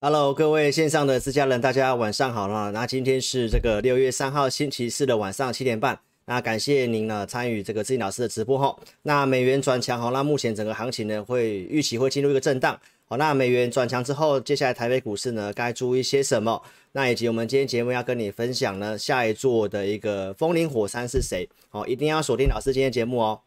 Hello，各位线上的自家人，大家晚上好了。那今天是这个六月三号星期四的晚上七点半。那感谢您呢参与这个自己老师的直播哈。那美元转强哈，那目前整个行情呢会预期会进入一个震荡。好，那美元转强之后，接下来台北股市呢该注意些什么？那以及我们今天节目要跟你分享呢，下一座的一个风林火山是谁？好，一定要锁定老师今天节目哦。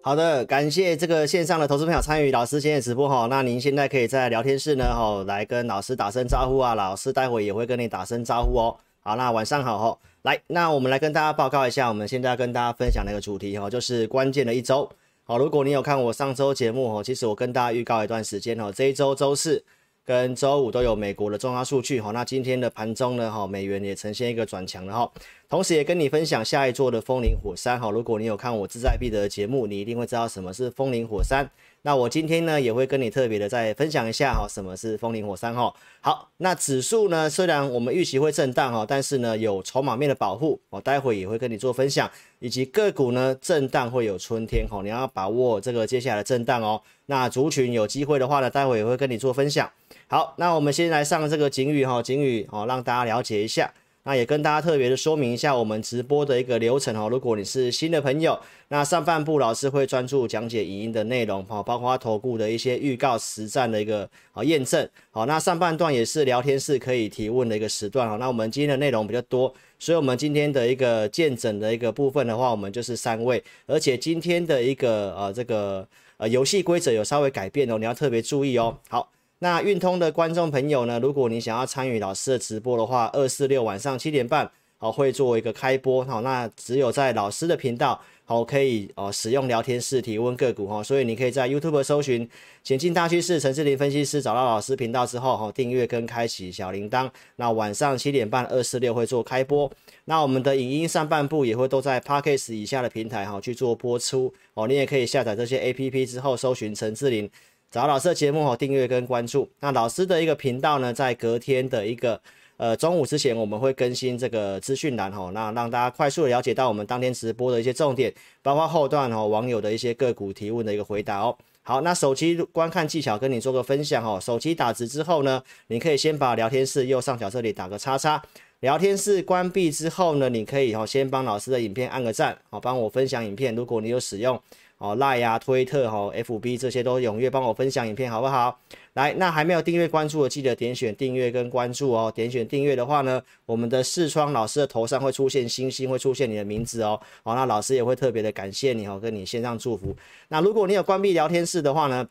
好的，感谢这个线上的投资朋友参与老师今天的直播哈。那您现在可以在聊天室呢哈来跟老师打声招呼啊，老师待会也会跟你打声招呼哦。好，那晚上好哈。来，那我们来跟大家报告一下，我们现在要跟大家分享的一个主题哈，就是关键的一周。好，如果你有看我上周节目哈，其实我跟大家预告一段时间哈，这一周周四跟周五都有美国的重要数据哈。那今天的盘中呢哈，美元也呈现一个转强了哈。同时也跟你分享下一座的风林火山哈，如果你有看我志在必得的节目，你一定会知道什么是风林火山。那我今天呢也会跟你特别的再分享一下哈，什么是风林火山哈。好，那指数呢虽然我们预期会震荡哈，但是呢有筹码面的保护，我待会也会跟你做分享，以及个股呢震荡会有春天哈，你要把握这个接下来的震荡哦。那族群有机会的话呢，待会也会跟你做分享。好，那我们先来上这个警语哈，警语哦，让大家了解一下。那也跟大家特别的说明一下我们直播的一个流程哦。如果你是新的朋友，那上半部老师会专注讲解影音的内容哈，包括投顾的一些预告实战的一个啊验证。好，那上半段也是聊天室可以提问的一个时段哈。那我们今天的内容比较多，所以我们今天的一个见证的一个部分的话，我们就是三位，而且今天的一个呃这个呃游戏规则有稍微改变哦，你要特别注意哦。好。那运通的观众朋友呢，如果你想要参与老师的直播的话，二四六晚上七点半，好会做一个开播，好，那只有在老师的频道，好可以哦使用聊天室提问个股哈，所以你可以在 YouTube 搜寻“前进大趋势”陈志霖分析师，找到老师频道之后，好订阅跟开启小铃铛，那晚上七点半二四六会做开播，那我们的影音上半部也会都在 Podcast 以下的平台哈去做播出，哦，你也可以下载这些 APP 之后搜寻陈志霖。找老师的节目哦，订阅跟关注。那老师的一个频道呢，在隔天的一个呃中午之前，我们会更新这个资讯栏哦，那让大家快速的了解到我们当天直播的一些重点，包括后段哦网友的一些个股提问的一个回答哦。好，那手机观看技巧跟你做个分享哦。手机打直之后呢，你可以先把聊天室右上角这里打个叉叉。聊天室关闭之后呢，你可以哦先帮老师的影片按个赞，好帮我分享影片。如果你有使用。哦，赖呀、啊、推特哈、FB 这些都踊跃帮我分享影片，好不好？来，那还没有订阅关注的，记得点选订阅跟关注哦。点选订阅的话呢，我们的视窗老师的头上会出现星星，会出现你的名字哦。好，那老师也会特别的感谢你哦，跟你献上祝福。那如果你有关闭聊天室的话呢，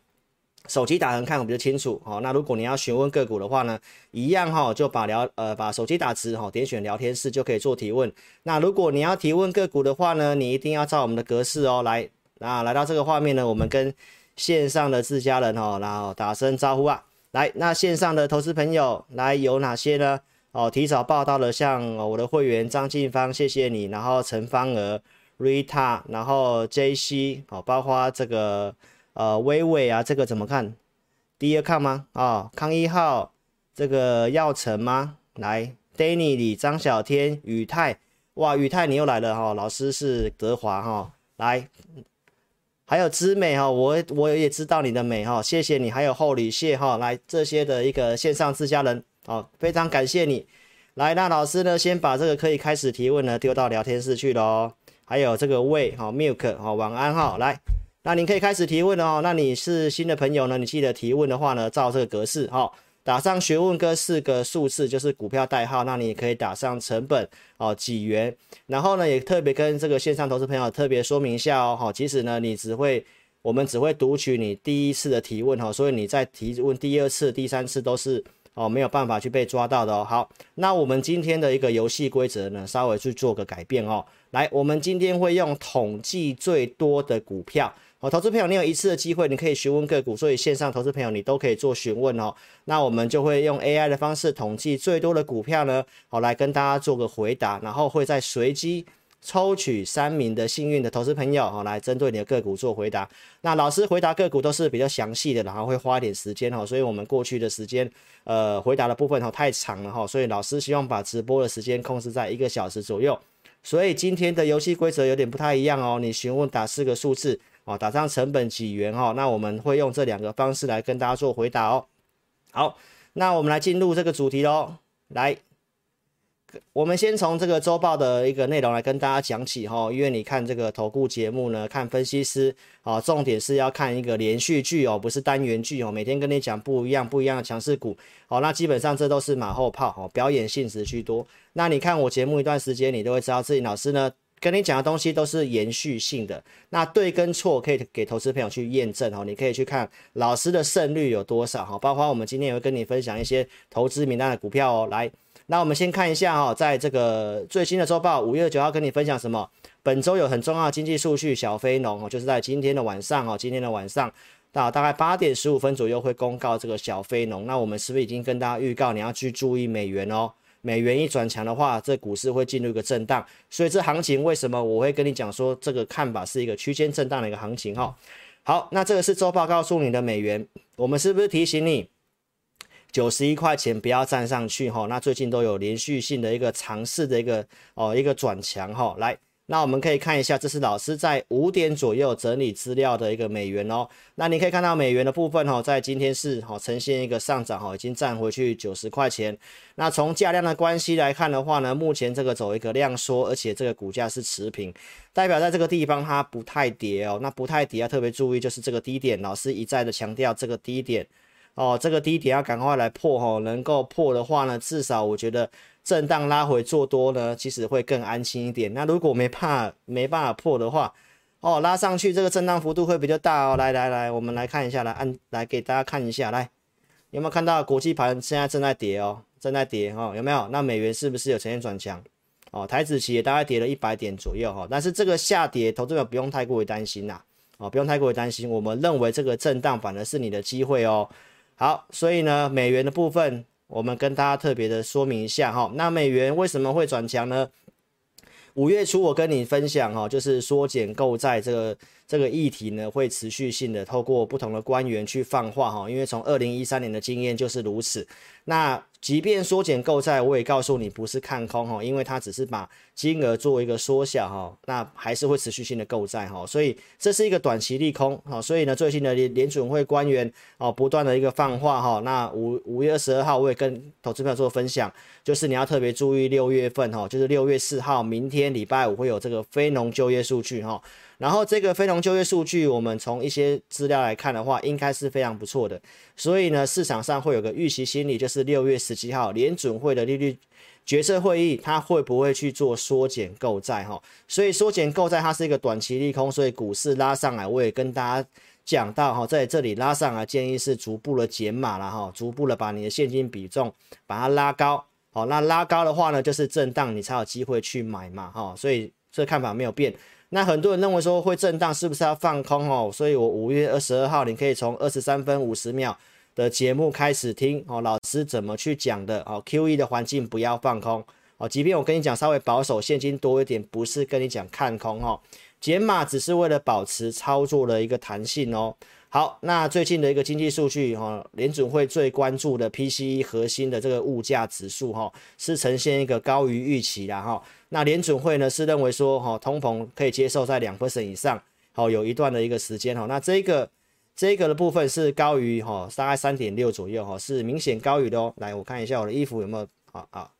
手机打横看我比较清楚。好，那如果你要询问个股的话呢，一样哈，就把聊呃把手机打直哈，点选聊天室就可以做提问。那如果你要提问个股的话呢，你一定要照我们的格式哦来。那来到这个画面呢，我们跟线上的自家人哦，然后打声招呼啊。来，那线上的投资朋友来有哪些呢？哦，提早报到的，像我的会员张静芳，谢谢你。然后陈芳儿、Rita，然后 JC，哦，包括这个呃微微啊，这个怎么看？第二看吗？啊、哦，康一号，这个耀成吗？来，Danny 李张小天宇泰，哇，宇泰你又来了哈、哦，老师是德华哈、哦，来。还有知美哈，我我也知道你的美哈，谢谢你。还有厚礼谢哈，来这些的一个线上自家人哦，非常感谢你。来，那老师呢，先把这个可以开始提问呢丢到聊天室去喽。还有这个魏哈 milk 哈，晚安哈，来，那你可以开始提问了哦。那你是新的朋友呢，你记得提问的话呢，照这个格式哈。打上学问跟四个数字，就是股票代号，那你也可以打上成本哦，几元，然后呢，也特别跟这个线上投资朋友特别说明一下哦，好，其实呢，你只会，我们只会读取你第一次的提问哈，所以你在提问第二次、第三次都是哦没有办法去被抓到的哦。好，那我们今天的一个游戏规则呢，稍微去做个改变哦，来，我们今天会用统计最多的股票。好，投资朋友，你有一次的机会，你可以询问个股，所以线上投资朋友你都可以做询问哦。那我们就会用 AI 的方式统计最多的股票呢，好来跟大家做个回答，然后会再随机抽取三名的幸运的投资朋友好，来针对你的个股做回答。那老师回答个股都是比较详细的，然后会花一点时间哈，所以我们过去的时间呃回答的部分哈太长了哈，所以老师希望把直播的时间控制在一个小时左右。所以今天的游戏规则有点不太一样哦，你询问打四个数字哦，打上成本几元哈，那我们会用这两个方式来跟大家做回答哦。好，那我们来进入这个主题喽，来。我们先从这个周报的一个内容来跟大家讲起哈，因为你看这个投顾节目呢，看分析师啊，重点是要看一个连续剧哦，不是单元剧哦，每天跟你讲不一样不一样的强势股，好，那基本上这都是马后炮哦，表演性质居多。那你看我节目一段时间，你都会知道，自己老师呢跟你讲的东西都是延续性的，那对跟错可以给投资朋友去验证哦，你可以去看老师的胜率有多少哈，包括我们今天也会跟你分享一些投资名单的股票哦，来。那我们先看一下哈，在这个最新的周报，五月九号跟你分享什么？本周有很重要的经济数据，小非农哦，就是在今天的晚上哦，今天的晚上到大概八点十五分左右会公告这个小非农。那我们是不是已经跟大家预告，你要去注意美元哦？美元一转强的话，这股市会进入一个震荡。所以这行情为什么我会跟你讲说，这个看法是一个区间震荡的一个行情哈？好，那这个是周报告诉你的美元，我们是不是提醒你？九十一块钱不要站上去哈，那最近都有连续性的一个尝试的一个哦一个转强哈，来，那我们可以看一下，这是老师在五点左右整理资料的一个美元哦，那你可以看到美元的部分哈，在今天是哈呈现一个上涨哈，已经站回去九十块钱，那从价量的关系来看的话呢，目前这个走一个量缩，而且这个股价是持平，代表在这个地方它不太跌哦，那不太跌要特别注意，就是这个低点，老师一再的强调这个低点。哦，这个低点要赶快来破哈，能够破的话呢，至少我觉得震荡拉回做多呢，其实会更安心一点。那如果没怕没办法破的话，哦，拉上去这个震荡幅度会比较大哦。来来来，我们来看一下，来按来给大家看一下，来有没有看到国际盘现在正在跌哦，正在跌哦，有没有？那美元是不是有呈现转强？哦，台指期也大概跌了一百点左右哈，但是这个下跌，投资者不用太过于担心呐，哦，不用太过于担心。我们认为这个震荡反而是你的机会哦。好，所以呢，美元的部分，我们跟大家特别的说明一下哈。那美元为什么会转强呢？五月初我跟你分享哈，就是缩减购债这个这个议题呢，会持续性的透过不同的官员去放话哈。因为从二零一三年的经验就是如此。那即便缩减购债，我也告诉你不是看空哈，因为它只是把金额做一个缩小哈，那还是会持续性的购债哈，所以这是一个短期利空哈。所以呢，最近的联联准会官员哦不断的一个放话哈。那五五月二十二号我也跟投资朋友做分享，就是你要特别注意六月份哈，就是六月四号明天礼拜五会有这个非农就业数据哈。然后这个非农就业数据，我们从一些资料来看的话，应该是非常不错的。所以呢，市场上会有个预期心理，就是六月十七号联准会的利率决策会议，它会不会去做缩减购债哈？所以缩减购债它是一个短期利空，所以股市拉上来，我也跟大家讲到哈，在这里拉上来建议是逐步的减码了哈，逐步的把你的现金比重把它拉高。好，那拉高的话呢，就是震荡你才有机会去买嘛哈。所以这看法没有变。那很多人认为说会震荡，是不是要放空哦？所以我五月二十二号，你可以从二十三分五十秒的节目开始听哦，老师怎么去讲的哦？QE 的环境不要放空哦，即便我跟你讲稍微保守，现金多一点，不是跟你讲看空哦，减码只是为了保持操作的一个弹性哦。好，那最近的一个经济数据哈，联准会最关注的 PCE 核心的这个物价指数哈，是呈现一个高于预期的哈。那联准会呢是认为说哈，通膨可以接受在两 percent 以上，好有一段的一个时间哈。那这个这个的部分是高于哈，大概三点六左右哈，是明显高于的哦。来，我看一下我的衣服有没有啊啊，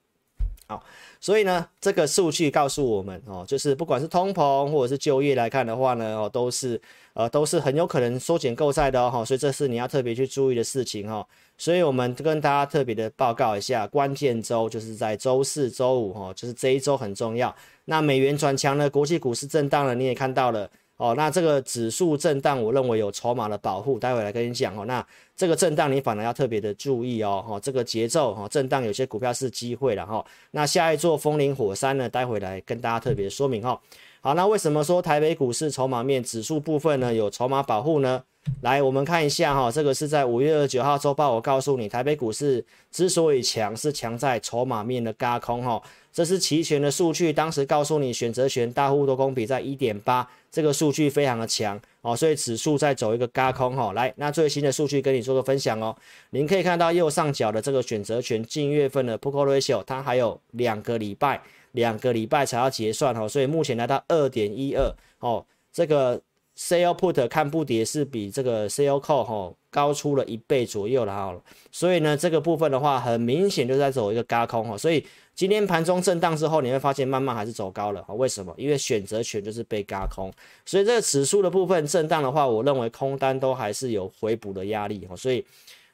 好。所以呢，这个数据告诉我们哦，就是不管是通膨或者是就业来看的话呢，哦都是呃都是很有可能缩减购债的哦，所以这是你要特别去注意的事情哦。所以我们跟大家特别的报告一下，关键周就是在周四、周五哈，就是这一周很重要。那美元转强呢，国际股市震荡了，你也看到了哦。那这个指数震荡，我认为有筹码的保护，待会来跟你讲哦。那这个震荡你反而要特别的注意哦。哈，这个节奏哈，震荡有些股票是机会了哈。那下一座风林火山呢，待会来跟大家特别说明哈。好，那为什么说台北股市筹码面指数部分呢有筹码保护呢？来，我们看一下哈，这个是在五月二十九号周报，我告诉你，台北股市之所以强，是强在筹码面的轧空哈。这是期权的数据，当时告诉你选择权大户多空比在一点八，这个数据非常的强哦，所以指数在走一个轧空哈。来，那最新的数据跟你做个分享哦。您可以看到右上角的这个选择权近月份的 Put Ratio 它还有两个礼拜，两个礼拜才要结算哦，所以目前来到二点一二哦，这个。Sell Put 看不跌是比这个 Sell Call 哈高出了一倍左右了哈，所以呢这个部分的话很明显就在走一个轧空哈，所以今天盘中震荡之后你会发现慢慢还是走高了哈，为什么？因为选择权就是被轧空，所以这个指数的部分震荡的话，我认为空单都还是有回补的压力哈，所以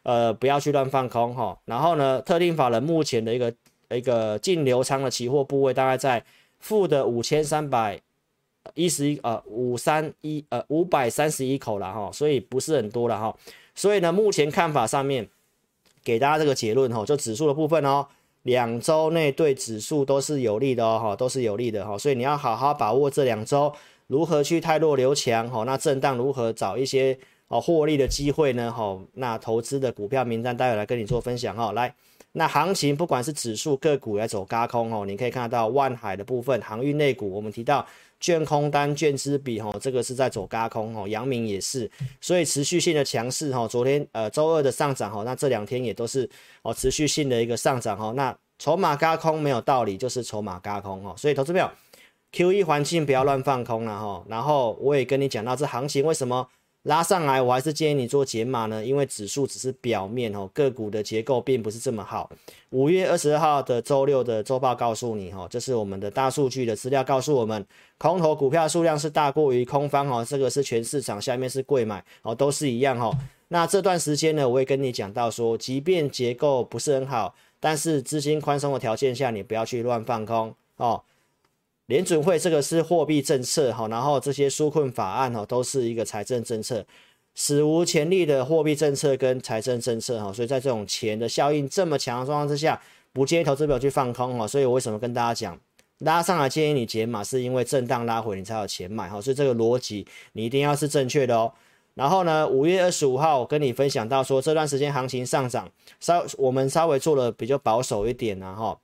呃不要去乱放空哈，然后呢特定法人目前的一个一个净流仓的期货部位大概在负的五千三百。一十一呃五三一呃五百三十一口了哈，所以不是很多了哈，所以呢，目前看法上面给大家这个结论哈，就指数的部分哦，两周内对指数都是有利的哦哈，都是有利的哈，所以你要好好把握这两周如何去汰弱留强哈，那震荡如何找一些哦获利的机会呢哈，那投资的股票名单待会来跟你做分享哈，来，那行情不管是指数个股来走高空哦，你可以看到万海的部分航运类股，我们提到。券空单、券资比，哈，这个是在走高空，哈，阳明也是，所以持续性的强势，哈，昨天呃周二的上涨，哈，那这两天也都是哦持续性的一个上涨，哈，那筹码高空没有道理，就是筹码高空，哈，所以投资朋友 QE 环境不要乱放空了，哈，然后我也跟你讲到这行情为什么。拉上来，我还是建议你做减码呢，因为指数只是表面哦，个股的结构并不是这么好。五月二十二号的周六的周报告诉你哈，这是我们的大数据的资料告诉我们，空头股票数量是大过于空方哦，这个是全市场下面是贵买哦，都是一样哈。那这段时间呢，我也跟你讲到说，即便结构不是很好，但是资金宽松的条件下，你不要去乱放空哦。联准会这个是货币政策哈，然后这些纾困法案哈都是一个财政政策，史无前例的货币政策跟财政政策哈，所以在这种钱的效应这么强的状况之下，不建议投资者去放空哈。所以我为什么跟大家讲，拉上来建议你解码，是因为震荡拉回你才有钱买哈，所以这个逻辑你一定要是正确的哦。然后呢，五月二十五号我跟你分享到说，这段时间行情上涨，稍我们稍微做了比较保守一点然后。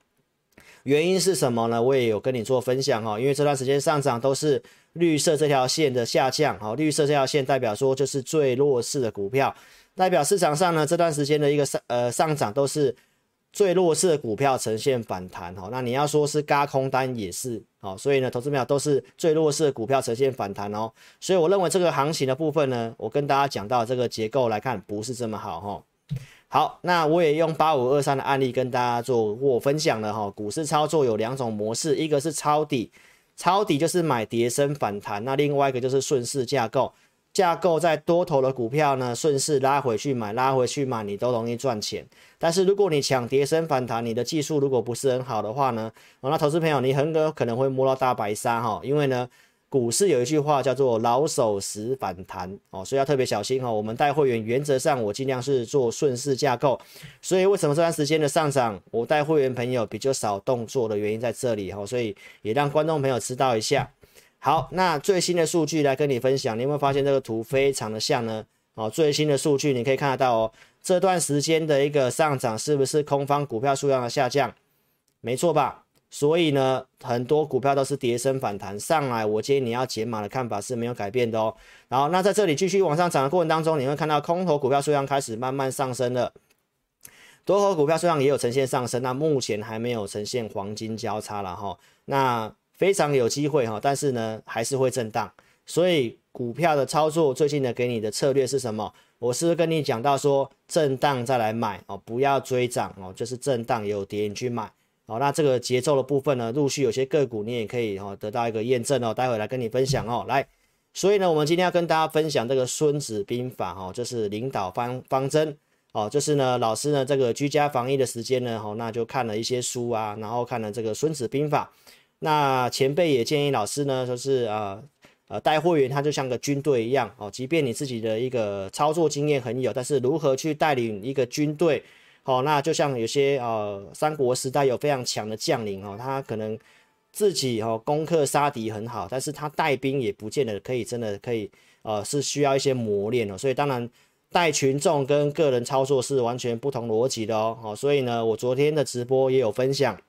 原因是什么呢？我也有跟你做分享哈，因为这段时间上涨都是绿色这条线的下降，哈，绿色这条线代表说就是最弱势的股票，代表市场上呢这段时间的一个上呃上涨都是最弱势的股票呈现反弹，哈，那你要说是嘎空单也是，好，所以呢，投资票都是最弱势的股票呈现反弹哦，所以我认为这个行情的部分呢，我跟大家讲到这个结构来看不是这么好哈。好，那我也用八五二三的案例跟大家做过分享了哈。股市操作有两种模式，一个是抄底，抄底就是买跌升反弹，那另外一个就是顺势架构，架构在多头的股票呢，顺势拉回去买，拉回去买，你都容易赚钱。但是如果你抢跌升反弹，你的技术如果不是很好的话呢，那投资朋友你很有可能会摸到大白鲨哈，因为呢。股市有一句话叫做“老手死反弹”哦，所以要特别小心哦。我们带会员原则上我尽量是做顺势架构，所以为什么这段时间的上涨，我带会员朋友比较少动作的原因在这里哈，所以也让观众朋友知道一下。好，那最新的数据来跟你分享，你有没有发现这个图非常的像呢？哦，最新的数据你可以看得到哦，这段时间的一个上涨是不是空方股票数量的下降？没错吧？所以呢，很多股票都是跌升反弹上来，我建议你要解码的看法是没有改变的哦。然后，那在这里继续往上涨的过程当中，你会看到空头股票数量开始慢慢上升了，多头股票数量也有呈现上升，那目前还没有呈现黄金交叉了哈。那非常有机会哈，但是呢，还是会震荡。所以股票的操作最近呢，给你的策略是什么？我是跟你讲到说，震荡再来买哦，不要追涨哦，就是震荡有跌你去买。好，那这个节奏的部分呢，陆续有些个股你也可以哈得到一个验证哦，待会来跟你分享哦。来，所以呢，我们今天要跟大家分享这个《孙子兵法》哈，就是领导方方针哦，就是呢，老师呢这个居家防疫的时间呢，哈，那就看了一些书啊，然后看了这个《孙子兵法》。那前辈也建议老师呢，就是啊呃带会员他就像个军队一样哦，即便你自己的一个操作经验很有，但是如何去带领一个军队？哦，那就像有些呃，三国时代有非常强的将领哦，他可能自己哦攻克杀敌很好，但是他带兵也不见得可以真的可以呃是需要一些磨练哦，所以当然带群众跟个人操作是完全不同逻辑的哦，好，所以呢，我昨天的直播也有分享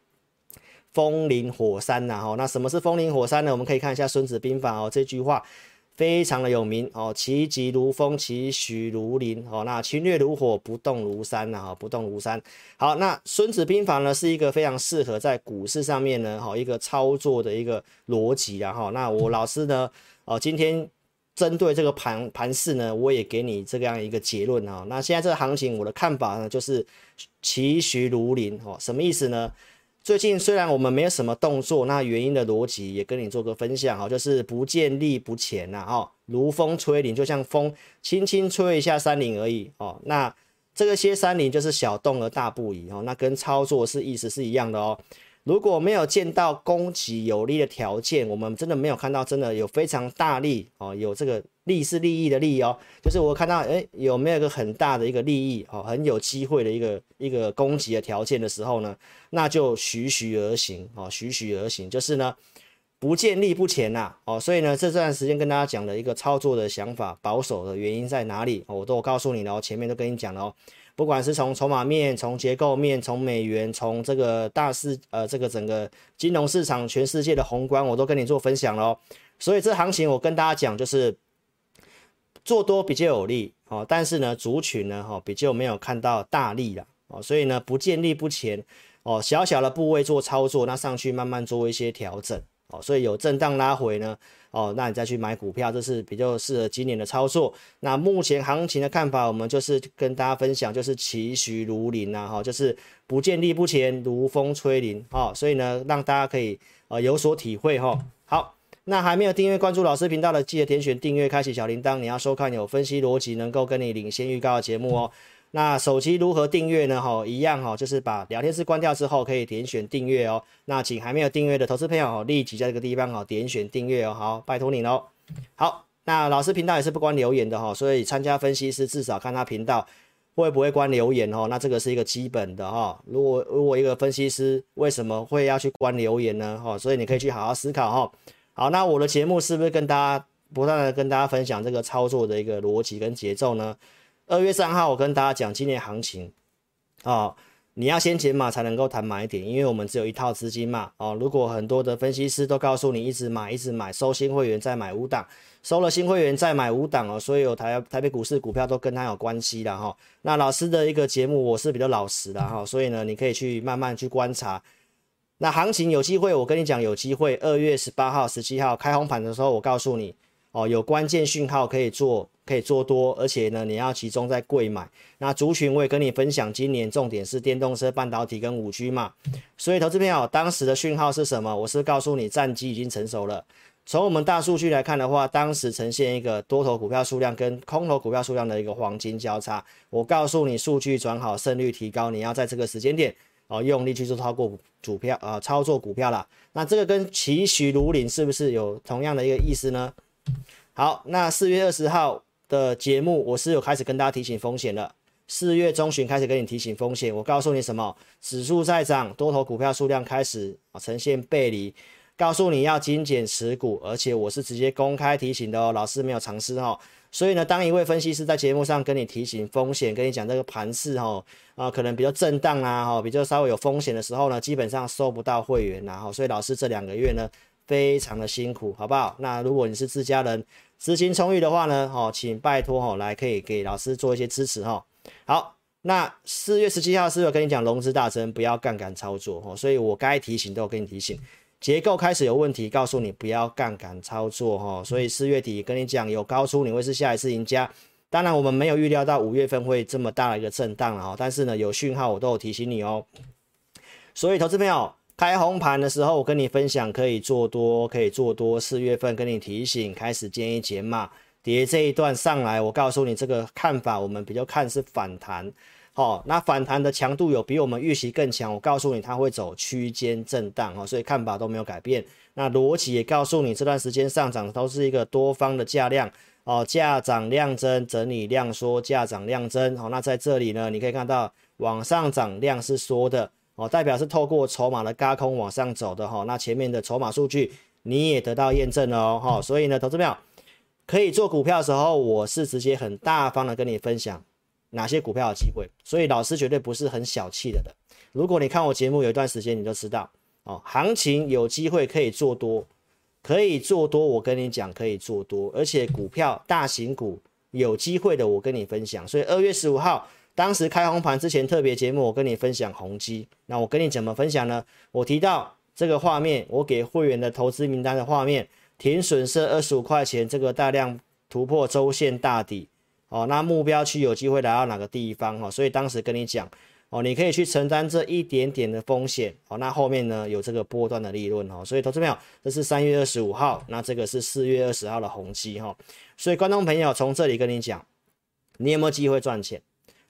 风林火山呐，哈，那什么是风林火山呢？我们可以看一下《孙子兵法》哦，这句话。非常的有名哦，其疾如风，其徐如林哦。那侵略如火，不动如山呐，哈，不动如山。好，那《孙子兵法》呢，是一个非常适合在股市上面呢，哈，一个操作的一个逻辑啊，哈。那我老师呢，哦，今天针对这个盘盘势呢，我也给你这样一个结论啊。那现在这个行情，我的看法呢，就是其徐如林哦，什么意思呢？最近虽然我们没有什么动作，那原因的逻辑也跟你做个分享哈，就是不见利不前呐，哈，如风吹林，就像风轻轻吹一下山林而已哦。那这个些山林就是小动而大不移哦，那跟操作是意思是一样的哦。如果没有见到攻击有利的条件，我们真的没有看到真的有非常大利哦，有这个利是利益的利益哦，就是我看到诶有没有一个很大的一个利益哦，很有机会的一个一个攻击的条件的时候呢，那就徐徐而行哦，徐徐而行，就是呢不见利不前呐哦，所以呢这段时间跟大家讲的一个操作的想法，保守的原因在哪里？我都告诉你了哦，前面都跟你讲了哦。不管是从筹码面、从结构面、从美元、从这个大市呃这个整个金融市场全世界的宏观，我都跟你做分享了。所以这行情我跟大家讲，就是做多比较有利哦，但是呢族群呢哈比较没有看到大利了哦，所以呢不见利不前哦，小小的部位做操作，那上去慢慢做一些调整哦，所以有震荡拉回呢。哦，那你再去买股票，这是比较适合今年的操作。那目前行情的看法，我们就是跟大家分享，就是其徐如林呐，哈，就是不见利不前，如风吹林，哈，所以呢，让大家可以呃有所体会哈。那还没有订阅关注老师频道的，记得点选订阅，开启小铃铛，你要收看有分析逻辑，能够跟你领先预告的节目哦。那手机如何订阅呢？哈，一样哈，就是把聊天室关掉之后，可以点选订阅哦。那请还没有订阅的投资朋友哦，立即在这个地方哦点选订阅哦。好，拜托你喽。好，那老师频道也是不关留言的哈，所以参加分析师至少看他频道会不会关留言哦。那这个是一个基本的哈。如果如果一个分析师为什么会要去关留言呢？哈，所以你可以去好好思考哈。好，那我的节目是不是跟大家不断的跟大家分享这个操作的一个逻辑跟节奏呢？二月三号，我跟大家讲今年行情，哦，你要先减码才能够谈买点，因为我们只有一套资金嘛，哦，如果很多的分析师都告诉你一直买，一直买，收新会员再买五档，收了新会员再买五档哦，所以有台台北股市股票都跟他有关系的哈、那老师的一个节目我是比较老实的哈、所以呢，你可以去慢慢去观察。那行情有机会，我跟你讲有机会，二月十八号、十七号开红盘的时候，我告诉你。哦，有关键讯号可以做，可以做多，而且呢，你要集中在贵买。那族群我也跟你分享，今年重点是电动车、半导体跟五 G 嘛。所以投资朋友，当时的讯号是什么？我是告诉你，战机已经成熟了。从我们大数据来看的话，当时呈现一个多头股票数量跟空头股票数量的一个黄金交叉。我告诉你，数据转好，胜率提高，你要在这个时间点哦，用力去做操作股票啊、操作股票啦。那这个跟其徐如林是不是有同样的一个意思呢？好，那四月二十号的节目，我是有开始跟大家提醒风险了。四月中旬开始跟你提醒风险，我告诉你什么？指数在涨，多头股票数量开始呈现背离，告诉你要精简持股，而且我是直接公开提醒的哦，老师没有尝试哦。所以呢，当一位分析师在节目上跟你提醒风险，跟你讲这个盘势哈啊，可能比较震荡啊哈，比较稍微有风险的时候呢，基本上收不到会员然后，所以老师这两个月呢。非常的辛苦，好不好？那如果你是自家人，资金充裕的话呢，哦，请拜托哦，来可以给老师做一些支持哈。好，那四月十七号是不是跟你讲融资大增，不要杠杆操作哦？所以我该提醒都有跟你提醒，结构开始有问题，告诉你不要杠杆操作哈。所以四月底跟你讲有高出，你会是下一次赢家。当然我们没有预料到五月份会这么大的一个震荡啊，但是呢有讯号我都有提醒你哦。所以投资朋友。开红盘的时候，我跟你分享可以做多，可以做多。四月份跟你提醒，开始建议减码。跌这一段上来，我告诉你这个看法，我们比较看是反弹。哦，那反弹的强度有比我们预期更强。我告诉你，它会走区间震荡哦，所以看法都没有改变。那逻辑也告诉你，这段时间上涨都是一个多方的价量哦，价涨量增，整理量缩，价涨量增。好、哦，那在这里呢，你可以看到往上涨量是缩的。哦，代表是透过筹码的轧空往上走的哈，那前面的筹码数据你也得到验证了哦哈，所以呢，投资票可以做股票的时候，我是直接很大方的跟你分享哪些股票有机会，所以老师绝对不是很小气的的。如果你看我节目有一段时间，你就知道哦，行情有机会可以做多，可以做多，我跟你讲可以做多，而且股票大型股有机会的，我跟你分享。所以二月十五号当时开红盘之前特别节目，我跟你分享宏基，那我跟你怎么分享呢？我提到这个画面，我给会员的投资名单的画面。停损是二十五块钱，这个大量突破周线大底哦，那目标区有机会来到哪个地方哦？所以当时跟你讲哦，你可以去承担这一点点的风险哦。那后面呢有这个波段的利润哦，所以投资朋友，这是三月二十五号，那这个是四月二十号的宏碁哈。所以观众朋友从这里跟你讲，你有没有机会赚钱？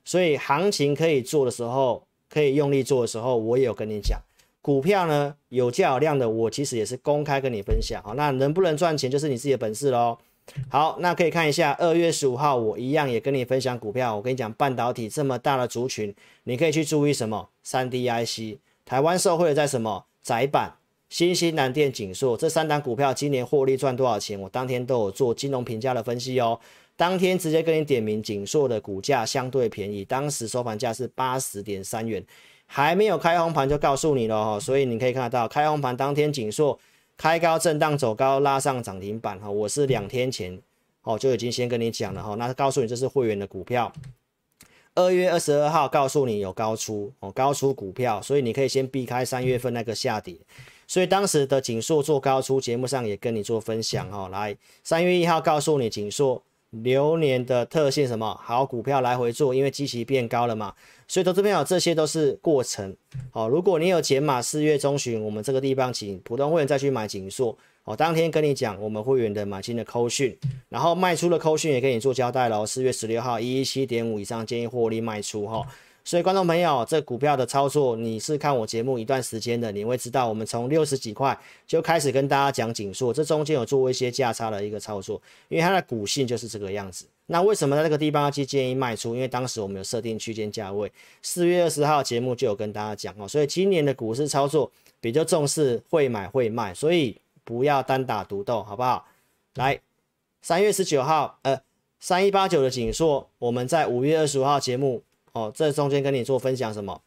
所以行情可以做的时候，可以用力做的时候，我也有跟你讲。股票呢，有价有量的，我其实也是公开跟你分享。好，那能不能赚钱就是你自己的本事喽。好，那可以看一下二月十五号，我一样也跟你分享股票。我跟你讲，半导体这么大的族群，你可以去注意什么？三 D IC，台湾受惠的在什么？窄板、新兴、南电、景硕这三档股票今年获利赚多少钱？我当天都有做金融评价的分析哦。当天直接跟你点名，景硕的股价相对便宜，当时收盘价是八十点三元。还没有开红盘就告诉你了哦，所以你可以看得到开红盘当天景硕开高震荡走高拉上涨停板哈，我是两天前哦就已经先跟你讲了哈，那告诉你这是会员的股票，二月二十二号告诉你有高出哦高出股票，所以你可以先避开三月份那个下跌，所以当时的景硕做高出节目上也跟你做分享哈，来三月一号告诉你景硕流年的特性什么好股票来回做，因为基期变高了嘛。所以投资朋友，这些都是过程。好，如果你有减码，四月中旬我们这个地方请普通会员再去买景硕。哦，当天跟你讲我们会员的买进的扣讯，然后卖出的扣讯也跟你做交代了。四月十六号一一七点五以上建议获利卖出哈。所以观众朋友，这股票的操作，你是看我节目一段时间的，你会知道我们从六十几块就开始跟大家讲景硕，这中间有做一些价差的一个操作，因为它的股性就是这个样子。那为什么在这个地方要去建议卖出？因为当时我们有设定区间价位，四月二十号节目就有跟大家讲哦，所以今年的股市操作比较重视会买会卖，所以不要单打独斗，好不好？来，三月十九号，呃，三一八九的景硕，我们在五月二十五号节目。哦，这中间跟你做分享什么？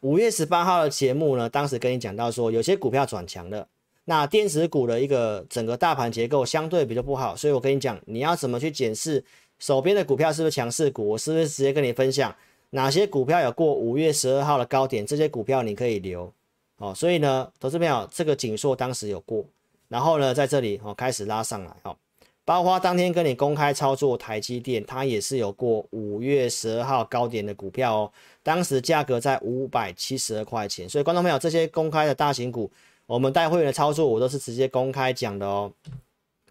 五月十八号的节目呢，当时跟你讲到说，有些股票转强了，那电子股的一个整个大盘结构相对比较不好，所以我跟你讲，你要怎么去检视手边的股票是不是强势股？我是不是直接跟你分享哪些股票有过五月十二号的高点？这些股票你可以留。哦，所以呢，投资朋友，这个景硕当时有过，然后呢，在这里哦开始拉上来哦。包括当天跟你公开操作台积电，它也是有过五月十二号高点的股票哦，当时价格在五百七十二块钱。所以观众朋友，这些公开的大型股，我们带会员的操作，我都是直接公开讲的哦。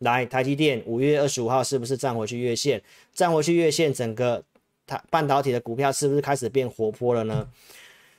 来，台积电五月二十五号是不是站回去月线？站回去月线，整个它半导体的股票是不是开始变活泼了呢？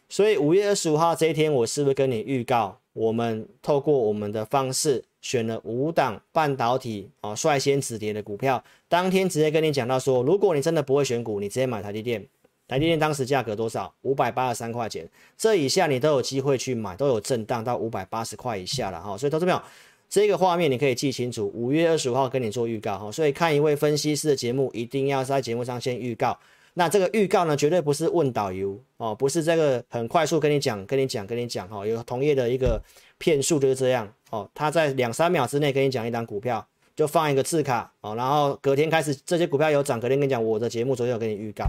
所以五月二十五号这一天，我是不是跟你预告，我们透过我们的方式。选了五档半导体啊，率先止跌的股票。当天直接跟你讲到说，如果你真的不会选股，你直接买台积电。台积电当时价格多少？五百八十三块钱，这以下你都有机会去买，都有震荡到五百八十块以下了哈。所以投资朋友，这个画面你可以记清楚。五月二十五号跟你做预告哈，所以看一位分析师的节目，一定要在节目上先预告。那这个预告呢，绝对不是问导游哦，不是这个很快速跟你讲、跟你讲、跟你讲哈，有同业的一个骗术就是这样。哦，他在两三秒之内跟你讲一档股票，就放一个字卡哦，然后隔天开始这些股票有涨，隔天跟你讲我的节目昨天有给你预告，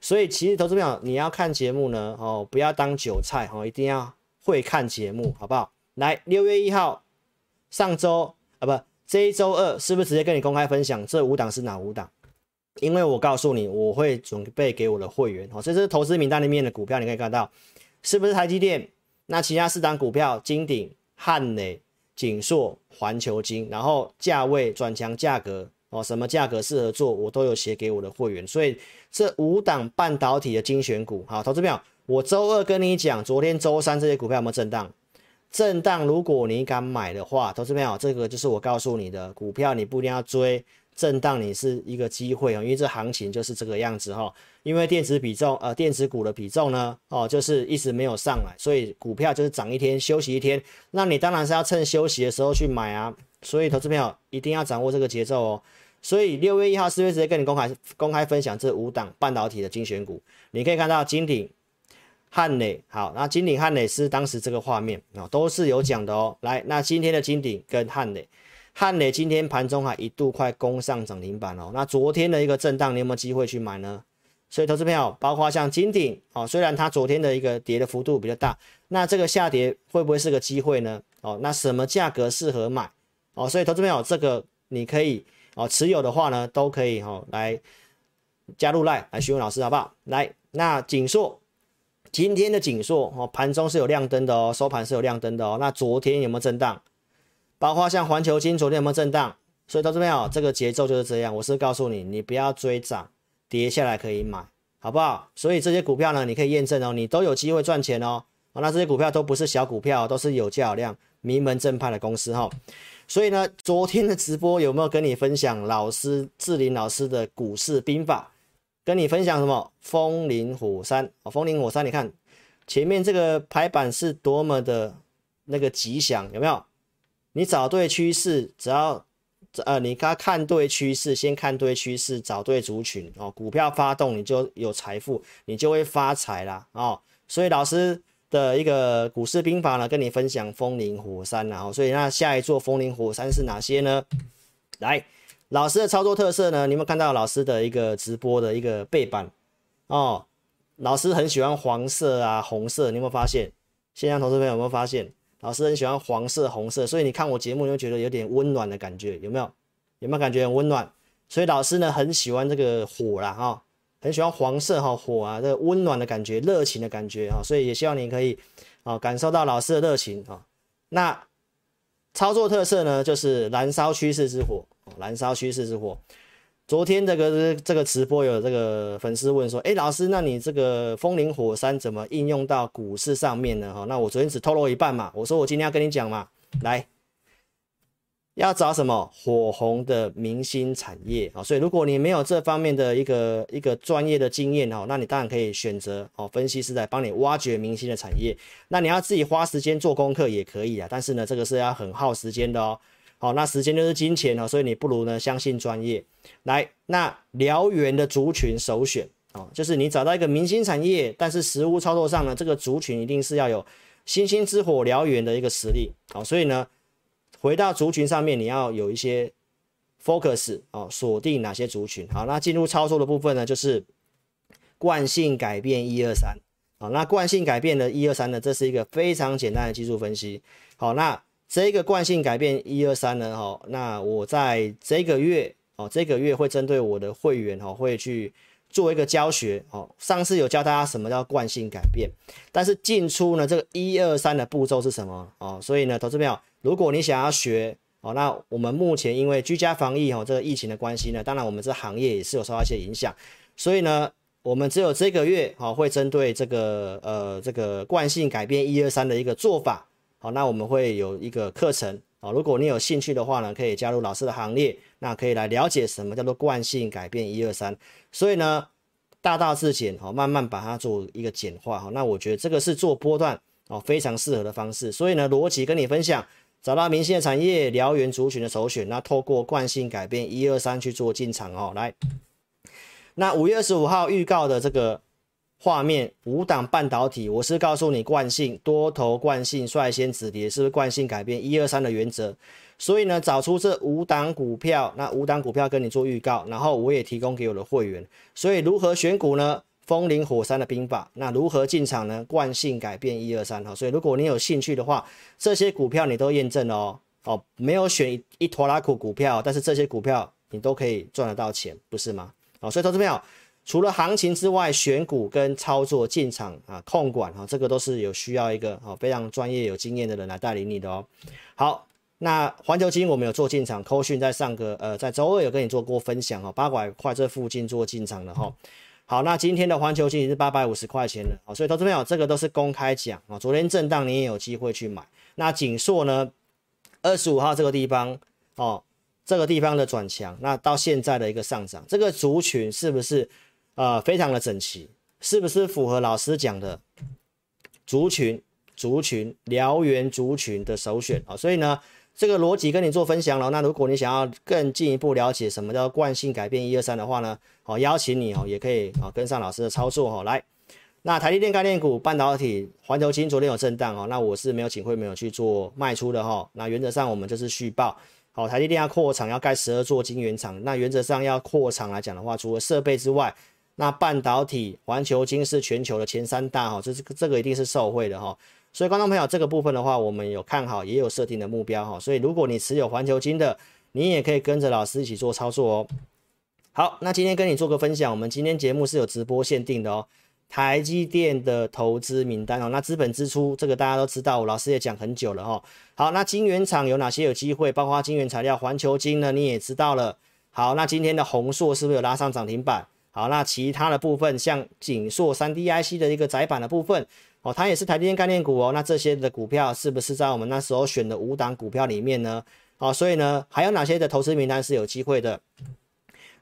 所以其实投资朋友你要看节目呢，哦，不要当韭菜哦，一定要会看节目，好不好？来，六月一号，上周啊不，这一周二是不是直接跟你公开分享这五档是哪五档？因为我告诉你，我会准备给我的会员哦，这是投资名单里面的股票，你可以看到是不是台积电？那其他四档股票，金鼎。汉磊、景硕、环球晶，然后价位转强价格哦，什么价格适合做，我都有写给我的会员。所以这五档半导体的精选股，好，投资朋友，我周二跟你讲，昨天周三这些股票有没有震荡？震荡，如果你敢买的话，投资朋友，这个就是我告诉你的股票，你不一定要追。震荡你是一个机会哦，因为这行情就是这个样子哈。因为电子比重，呃，电子股的比重呢，哦，就是一直没有上来，所以股票就是涨一天休息一天。那你当然是要趁休息的时候去买啊。所以投资朋友一定要掌握这个节奏哦。所以六月一号四月直接跟你公开公开分享这五档半导体的精选股，你可以看到金鼎、汉磊，好，那金鼎、汉磊是当时这个画面啊，都是有讲的哦。来，那今天的金鼎跟汉磊，汉磊今天盘中还一度快攻上涨停板哦。那昨天的一个震荡，你有没有机会去买呢？所以投资朋友，包括像金鼎哦，虽然它昨天的一个跌的幅度比较大，那这个下跌会不会是个机会呢？哦，那什么价格适合买？哦，所以投资朋友，这个你可以。哦，持有的话呢，都可以、哦，来加入来询问老师好不好？来，那景硕今天的景硕哦，盘中是有亮灯的哦，收盘是有亮灯的哦。那昨天有没有震荡？包括像环球金昨天有没有震荡？所以投资朋友，这个节奏就是这样。我是告诉你，你不要追涨，跌下来可以买，好不好？所以这些股票呢，你可以验证哦，你都有机会赚钱哦。哦，那这些股票都不是小股票，都是有价有量、名门正派的公司哈。哦所以呢，昨天的直播有没有跟你分享老师志霖老师的股市兵法？跟你分享什么？风林火山哦，风林火山，你看前面这个排版是多么的那个吉祥，有没有？你找对趋势，只要呃，你刚看对趋势，先看对趋势，找对族群哦，股票发动你就有财富，你就会发财啦哦。所以老师。的一个股市兵法呢，跟你分享风林火山，然后所以那下一座风林火山是哪些呢？来，老师的操作特色呢？你有没有看到老师的一个直播的一个背板哦？老师很喜欢黄色啊、红色，你有没有发现？线上投资朋友有没有发现？老师很喜欢黄色、红色，所以你看我节目，你会觉得有点温暖的感觉，有没有？有没有感觉很温暖？所以老师呢，很喜欢这个火啦，哈、很喜欢黄色哈火啊，这个温暖的感觉，热情的感觉哈，所以也希望你可以啊感受到老师的热情啊。那操作特色呢，就是燃烧趋势之火，燃烧趋势之火。昨天这个这个直播有这个粉丝问说，哎，老师，那你这个风林火山怎么应用到股市上面呢？哈，那我昨天只透露一半嘛，我说我今天要跟你讲嘛，来。要找什么火红的明星产业啊？所以如果你没有这方面的一个一个专业的经验哦，那你当然可以选择哦，分析师来帮你挖掘明星的产业。那你要自己花时间做功课也可以啊，但是呢，这个是要很耗时间的哦。好，那时间就是金钱哦，所以你不如呢相信专业。来，那燎原的族群首选哦，就是你找到一个明星产业，但是实物操作上呢，这个族群一定是要有星星之火燎原的一个实力。好，所以呢。回到族群上面，你要有一些 focus 哦，锁定哪些族群。好，那进入操作的部分呢，就是惯性改变一二三。好，那惯性改变的一二三呢，这是一个非常简单的技术分析。好，那这个惯性改变一二三呢，哈，那我在这个月哦，这个月会针对我的会员哈，会去做一个教学。哦，上次有教大家什么叫惯性改变，但是进出呢，这个一二三的步骤是什么？哦，所以呢，投资朋友。如果你想要学哦，那我们目前因为居家防疫哦，这个疫情的关系呢，当然我们这行业也是有受到一些影响，所以呢，我们只有这个月哦，会针对这个呃这个惯性改变一二三的一个做法，好，那我们会有一个课程啊，如果你有兴趣的话呢，可以加入老师的行列，那可以来了解什么叫做惯性改变一二三，所以呢，大道至简哦，慢慢把它做一个简化哈，那我觉得这个是做波段哦非常适合的方式，所以呢，逻辑跟你分享。找到明星的产业，燎原族群的首选，那透过惯性改变一二三去做进场哦。来，那五月二十五号预告的这个画面，五档半导体，我是告诉你惯性多头惯性率先止跌，是不是惯性改变一二三的原则？所以呢，找出这五档股票，那五档股票跟你做预告，然后我也提供给我的会员。所以如何选股呢？风林火山的兵法，那如何进场呢？惯性改变一二三哈，所以如果你有兴趣的话，这些股票你都验证了哦哦，没有选一一拖拉库股票，但是这些股票你都可以赚得到钱，不是吗？哦，所以投资朋友除了行情之外，选股跟操作进场啊控管啊，这个都是有需要一个啊非常专业有经验的人来带领你的哦。好，那环球金我们有做进场，扣讯在上个呃在周二有跟你做过分享哦，八百块这附近做进场的哈。好，那今天的环球晶是八百五十块钱的，哦，所以投资朋友这个都是公开讲啊。昨天震荡你也有机会去买。那景硕呢？二十五号这个地方哦，这个地方的转强，那到现在的一个上涨，这个族群是不是呃非常的整齐？是不是符合老师讲的族群族群燎原族群的首选啊？所以呢，这个逻辑跟你做分享了。那如果你想要更进一步了解什么叫惯性改变一二三的话呢，好，邀请你哦，也可以啊跟上老师的操作哈。来，那台积电概念股、半导体、环球晶昨天有震荡哦，那我是没有请会没有去做卖出的哈。那原则上我们就是续报。好，台积电要扩厂，要盖十二座晶圆厂，那原则上要扩厂来讲的话，除了设备之外，那半导体、环球晶是全球的前三大哈，这是这个一定是受惠的哈。所以，观众朋友，这个部分的话，我们有看好，也有设定的目标哈。所以，如果你持有环球晶的，你也可以跟着老师一起做操作哦。好，那今天跟你做个分享，我们今天节目是有直播限定的哦。台积电的投资名单哦，那资本支出这个大家都知道，老师也讲很久了哈。好，那晶圆厂有哪些有机会？包括晶圆材料，环球晶呢，你也知道了。好，那今天的宏硕是不是有拉上涨停板？好，那其他的部分像景硕三 DIC 的一个窄板的部分。哦，它也是台积电概念股哦，那这些的股票是不是在我们那时候选的五档股票里面呢？哦，所以呢，还有哪些的投资名单是有机会的？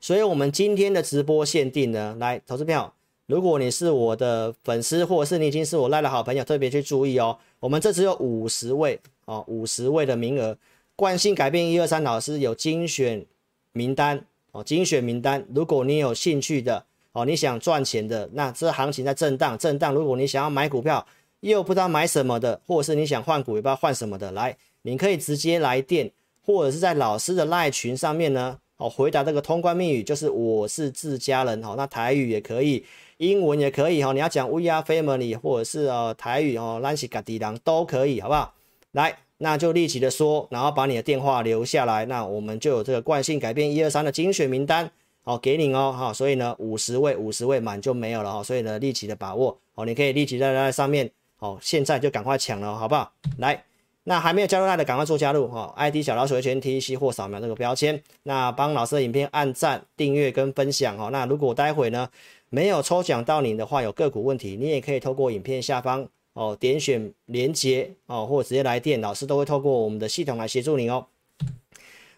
所以我们今天的直播限定呢，来，投资票，如果你是我的粉丝，或者是你已经是我赖的好朋友，特别去注意哦，我们这只有五十位哦，五十位的名额，惯性改变一二三老师有精选名单哦，精选名单，如果你有兴趣的。哦，你想赚钱的，那这行情在震荡，震荡。如果你想要买股票，又不知道买什么的，或者是你想换股，也不知道换什么的，来，你可以直接来电，或者是在老师的赖群上面呢，哦，回答这个通关密语，就是我是自家人，哦，那台语也可以，英文也可以，哈，你要讲 We are family，或者是呃台语哦，咱是家己人都可以，好不好？来，那就立即的说，然后把你的电话留下来，那我们就有这个惯性改变一二三的精选名单。好，给你哦，好，所以呢，五十位，五十位满就没有了哈，所以呢，立即的把握，好，你可以立即在在上面，好，现在就赶快抢了，好不好？来，那还没有加入来的，赶快做加入哈，ID 小老鼠的全 T C 或扫描这个标签，那帮老师的影片按赞、订阅跟分享哈，那如果待会呢没有抽奖到你的话，有个股问题，你也可以透过影片下方哦点选连接哦，或直接来电，老师都会透过我们的系统来协助你哦。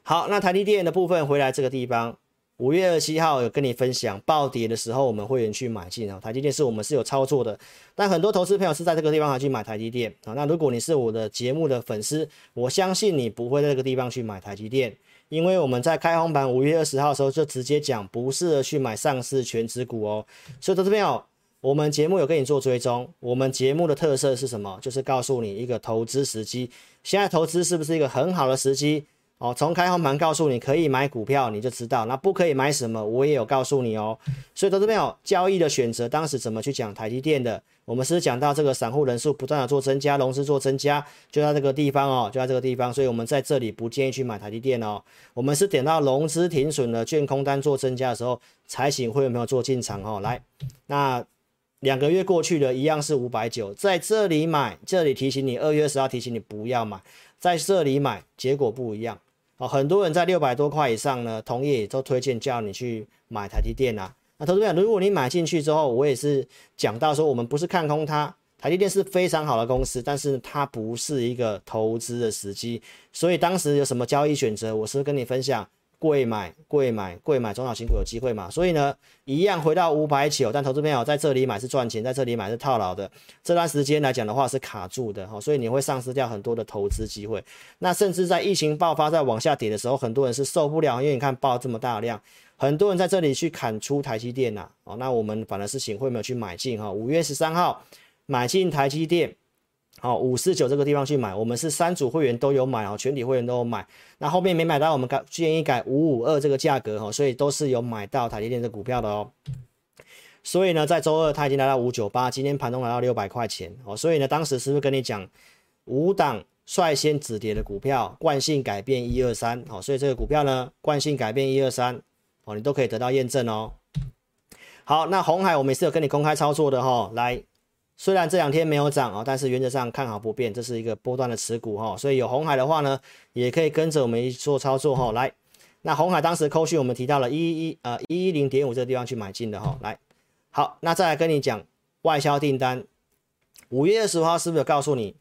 好，那台积电的部分回来这个地方。五月二十七号有跟你分享暴跌的时候，我们会员去买进啊。台积电是我们是有操作的，但很多投资朋友是在这个地方还去买台积电啊。那如果你是我的节目的粉丝，我相信你不会在这个地方去买台积电，因为我们在开红盘五月二十号的时候就直接讲不适合去买上市权值股哦。所以投资朋友，我们节目有跟你做追踪，我们节目的特色是什么？就是告诉你一个投资时机，现在投资是不是一个很好的时机？哦，从开红盘告诉你可以买股票，你就知道。那不可以买什么，我也有告诉你哦。所以，投资朋友交易的选择，当时怎么去讲台积电的？我们是讲到这个散户人数不断的做增加，融资做增加，就在这个地方哦，就在这个地方。所以我们在这里不建议去买台积电哦。我们是点到融资停损的，券空单做增加的时候，才行会有没有做进场哦？来，那两个月过去了，一样是五百九，在这里买，这里提醒你，二月十号提醒你不要买，在这里买，结果不一样。哦，很多人在六百多块以上呢，同业也都推荐叫你去买台积电啊。那投资者，如果你买进去之后，我也是讲到说，我们不是看空它，台积电是非常好的公司，但是它不是一个投资的时机。所以当时有什么交易选择，我是跟你分享。贵买贵买贵买，中小型股有机会嘛？所以呢，一样回到五百九，但投资朋友在这里买是赚钱，在这里买是套牢的。这段时间来讲的话是卡住的哈，所以你会丧失掉很多的投资机会。那甚至在疫情爆发、在往下跌的时候，很多人是受不了，因为你看爆这么大量，很多人在这里去砍出台积电呐。哦，那我们反而是请会没有去买进哈。五月十三号买进台积电。好，五四九这个地方去买，我们是三组会员都有买哦，全体会员都有买。那后面没买到，我们改建议改五五二这个价格哈，所以都是有买到台积电的股票的哦。所以呢，在周二它已经来到五九八，今天盘中来到六百块钱哦。所以呢，当时是不是跟你讲五档率先止跌的股票，惯性改变一二三哦？所以这个股票呢，惯性改变一二三哦，你都可以得到验证哦。好，那红海我们也是有跟你公开操作的哈，来。虽然这两天没有涨啊，但是原则上看好不变，这是一个波段的持股哈，所以有红海的话呢，也可以跟着我们一起做操作哈。来，那红海当时扣讯我们提到了一一呃一一零点五这个地方去买进的哈。来，好，那再来跟你讲外销订单，五月二十五号是不是有告诉你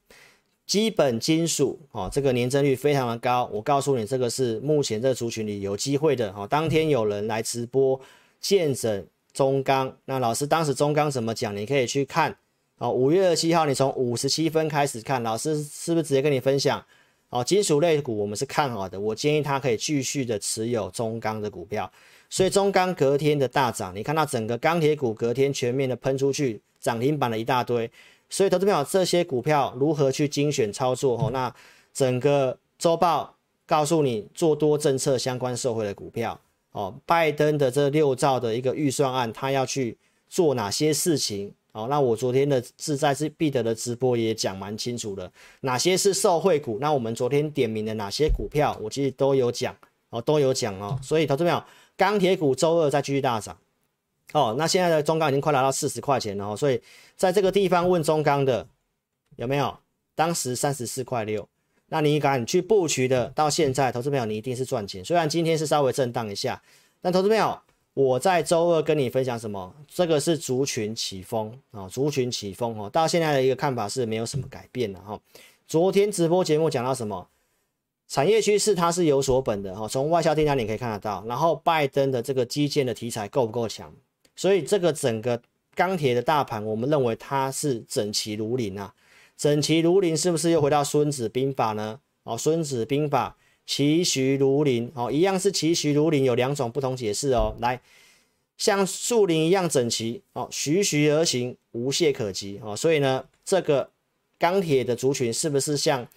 基本金属哦，这个年增率非常的高，我告诉你这个是目前这个族群里有机会的哈。当天有人来直播见证中钢，那老师当时中钢怎么讲？你可以去看。哦，五月二十七号，你从五十七分开始看，老师是不是直接跟你分享哦，金属类股我们是看好的，我建议他可以继续的持有中钢的股票。所以中钢隔天的大涨，你看到整个钢铁股隔天全面的喷出去，涨停板了一大堆。所以投资朋友，这些股票如何去精选操作？哦，那整个周报告诉你做多政策相关受惠的股票。哦，拜登的这六兆的一个预算案，他要去做哪些事情？哦，那我昨天的志在是必得的直播也讲蛮清楚的，哪些是受惠股？那我们昨天点名的哪些股票，我其实都有讲哦，都有讲哦。所以投资朋友，钢铁股周二再继续大涨。哦，那现在的中钢已经快来到四十块钱了哦，所以在这个地方问中钢的有没有？当时三十四块六，那你敢去布局的，到现在投资朋友你一定是赚钱。虽然今天是稍微震荡一下，但投资朋友，我在周二跟你分享什么？这个是族群起风啊，族群起风哦，到现在的一个看法是没有什么改变的哈。昨天直播节目讲到什么？产业趋势它是有所本的哈，从外销订单你可以看得到，然后拜登的这个基建的题材够不够强？所以这个整个钢铁的大盘，我们认为它是整齐如林啊，整齐如林是不是又回到孙子兵法呢？哦，孙子兵法齐徐如林哦，一样是齐徐如林，有两种不同解释哦。来，像树林一样整齐哦，徐徐而行，无懈可击哦。所以呢，这个钢铁的族群是不是像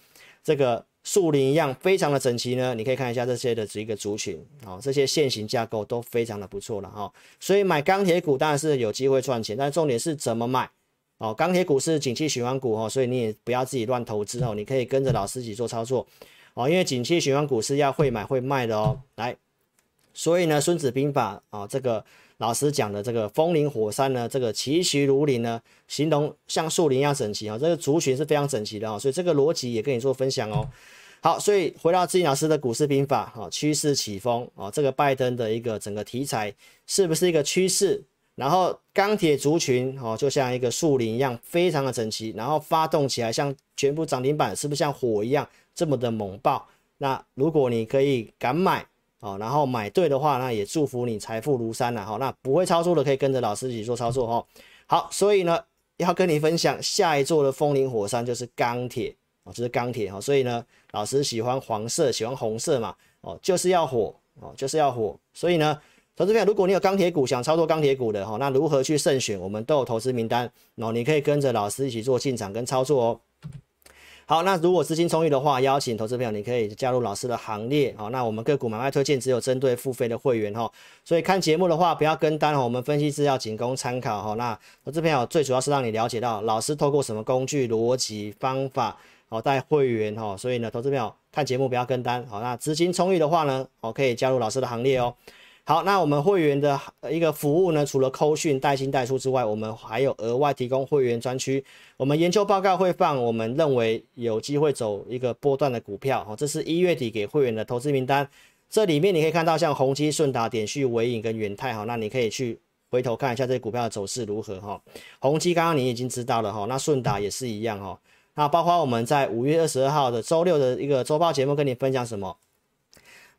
这个？树林一样非常的整齐呢，你可以看一下这些的这一个族群，哦，这些线型架构都非常的不错了哈，所以买钢铁股当然是有机会赚钱，但重点是怎么买哦？钢铁股是景气循环股哦，所以你也不要自己乱投资哦，你可以跟着老师一起做操作哦，因为景气循环股是要会买会卖的哦，来，所以呢，孙子兵法啊，这个。老师讲的这个风林火山呢，这个齐徐如林呢，形容像树林一样整齐啊、哦，这个族群是非常整齐的啊、哦，所以这个逻辑也跟你做分享哦。好，所以回到志颖老师的股市兵法啊，趋势起风啊，这个拜登的一个整个题材是不是一个趋势？然后钢铁族群哦，就像一个树林一样，非常的整齐，然后发动起来像全部涨停板，是不是像火一样这么的猛爆？那如果你可以敢买。哦，然后买对的话，那也祝福你财富如山了哈。那不会操作的可以跟着老师一起做操作哈。好，所以呢，要跟你分享下一座的风林火山就是钢铁哦，就是钢铁哈。所以呢，老师喜欢黄色，喜欢红色嘛，哦，就是要火哦，就是要火。所以呢，投资朋友，如果你有钢铁股想操作钢铁股的哈，那如何去慎选？我们都有投资名单哦，你可以跟着老师一起做进场跟操作哦。好，那如果资金充裕的话，邀请投资朋友你可以加入老师的行列。好，那我们个股买卖推荐只有针对付费的会员哈，所以看节目的话不要跟单哈，我们分析资料仅供参考哈。那投资朋友最主要是让你了解到老师透过什么工具、逻辑、方法好带会员哈，所以呢，投资朋友看节目不要跟单。好，那资金充裕的话呢，我可以加入老师的行列哦。好，那我们会员的一个服务呢，除了扣讯带薪带出之外，我们还有额外提供会员专区。我们研究报告会放，我们认为有机会走一个波段的股票。哦，这是一月底给会员的投资名单。这里面你可以看到像宏基、顺达、点序、纬颖跟元泰。哈，那你可以去回头看一下这股票的走势如何。哈，宏基刚刚你已经知道了。哈，那顺达也是一样。哈，那包括我们在五月二十二号的周六的一个周报节目跟你分享什么？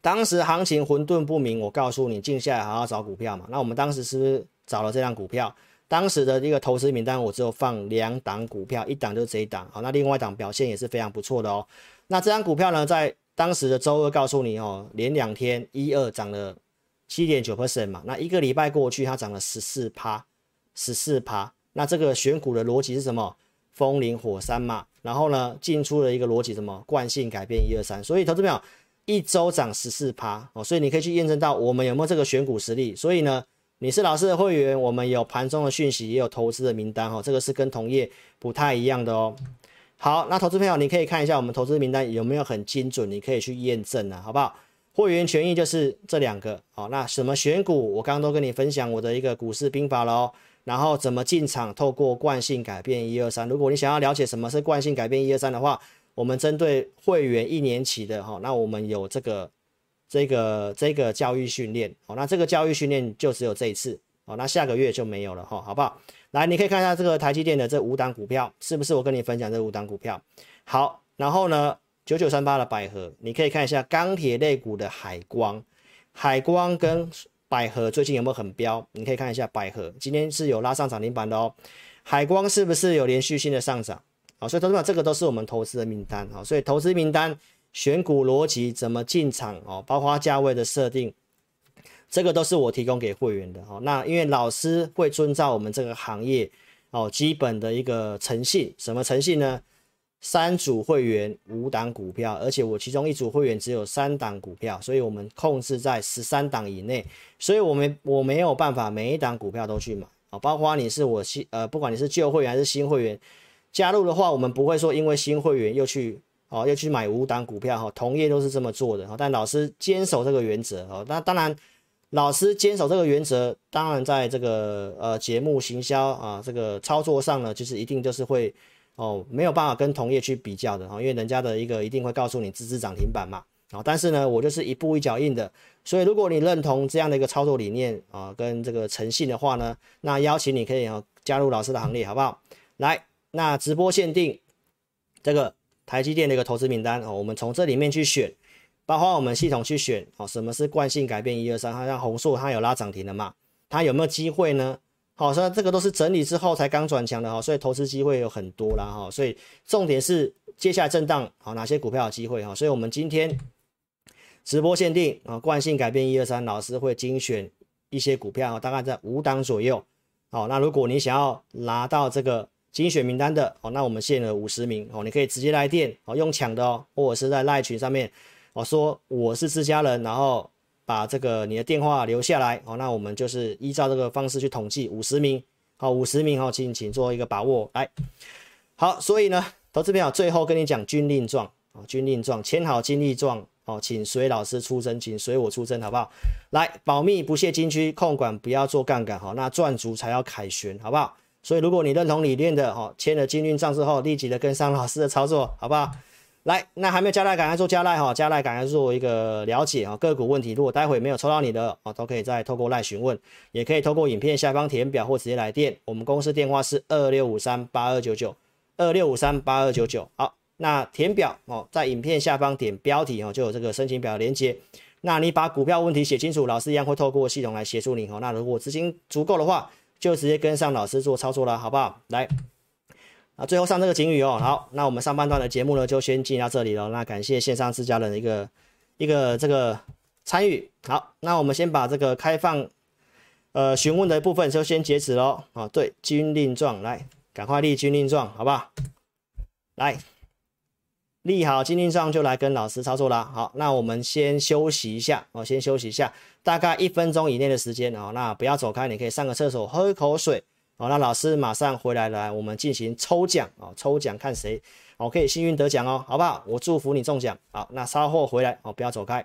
当时行情混沌不明，我告诉你静下来好好找股票嘛。那我们当时是不是找了这张股票？当时的一个投资名单我只有放两档股票，一档就是这一档。好，那另外一档表现也是非常不错的哦。那这张股票呢，在当时的周二告诉你哦，连两天一二涨了七点九 percent 嘛。那一个礼拜过去，它涨了十四趴，十四趴。那这个选股的逻辑是什么？风林火山嘛。然后呢，进出的一个逻辑什么？惯性改变一二三。所以投资票。一周涨十四趴哦，所以你可以去验证到我们有没有这个选股实力。所以呢，你是老师的会员，我们有盘中的讯息，也有投资的名单哈，这个是跟同业不太一样的哦。好，那投资朋友你可以看一下我们投资名单有没有很精准，你可以去验证啊，好不好？会员权益就是这两个好，那什么选股，我刚刚都跟你分享我的一个股市兵法喽。然后怎么进场，透过惯性改变一二三。如果你想要了解什么是惯性改变一二三的话，我们针对会员一年期的哈，那我们有这个这个这个教育训练哦，那这个教育训练就只有这一次哦，那下个月就没有了哈，好不好？来，你可以看一下这个台积电的这五档股票，是不是我跟你分享这五档股票？好，然后呢，九九三八的百合，你可以看一下钢铁类股的海光，海光跟百合最近有没有很飙？你可以看一下百合今天是有拉上涨停板的哦，海光是不是有连续性的上涨？好所以投资者这个都是我们投资的名单，好，所以投资名单选股逻辑怎么进场哦，包括价位的设定，这个都是我提供给会员的哦。那因为老师会遵照我们这个行业哦基本的一个诚信，什么诚信呢？三组会员五档股票，而且我其中一组会员只有三档股票，所以我们控制在十三档以内，所以我们我没有办法每一档股票都去买啊，包括你是我新呃，不管你是旧会员还是新会员加入的话，我们不会说因为新会员又去哦又去买五档股票哈，同业都是这么做的哈，但老师坚守这个原则哦，那当然老师坚守这个原则，当然在这个呃节目行销啊这个操作上呢，就是一定就是会。哦，没有办法跟同业去比较的哈，因为人家的一个一定会告诉你支支涨停板嘛，啊，但是呢，我就是一步一脚印的，所以如果你认同这样的一个操作理念啊，跟这个诚信的话呢，那邀请你可以加入老师的行列，好不好？来，那直播限定这个台积电的一个投资名单哦，我们从这里面去选，包括我们系统去选哦，什么是惯性改变？一二三，它像弘塑它有拉涨停的嘛，它有没有机会呢？好，所以这个都是整理之后才刚转强的哈，所以投资机会有很多啦哈，所以重点是接下来震荡好，哪些股票有机会哈，所以我们今天直播限定啊，惯性改变一二三，老师会精选一些股票，大概在五档左右。好，那如果你想要拿到这个精选名单的哦，那我们限了五十名哦，你可以直接来电哦，用抢的哦，或者是在赖群上面哦，说我是自家人，然后。把这个你的电话留下来哦，那我们就是依照这个方式去统计五十名，好，五十名哦，请请做一个把握来。好，所以呢，投资朋友最后跟你讲军令状啊，军令状签好军令状哦，请随老师出征，请随我出征，好不好？来，保密不泄金区，控管不要做杠杆，好，那赚足才要凯旋，好不好？所以如果你认同理念的哦，签了军令状之后，立即的跟上老师的操作，好不好？来，那还没有加赖，赶快做加赖哈，加赖赶快做一个了解啊，个股问题，如果待会没有抽到你的哦，都可以再透过赖询问，也可以透过影片下方填表或直接来电，我们公司电话是二六五三八二九九二六五三八二九九。好，那填表哦，在影片下方点标题哦，就有这个申请表的连接。那你把股票问题写清楚，老师一样会透过系统来协助你哦。那如果资金足够的话，就直接跟上老师做操作了，好不好？来。啊，最后上这个警语哦，好，那我们上半段的节目呢，就先进到这里了。那感谢线上自家人的一个一个这个参与。好，那我们先把这个开放呃询问的部分就先截止喽。啊，对，军令状，来，赶快立军令状，好不好？来，利好军令状就来跟老师操作啦。好，那我们先休息一下，哦，先休息一下，大概一分钟以内的时间哦。那不要走开，你可以上个厕所，喝一口水。哦，那老师马上回来了，我们进行抽奖哦，抽奖看谁哦可以幸运得奖哦，好不好？我祝福你中奖。好，那稍后回来哦，不要走开。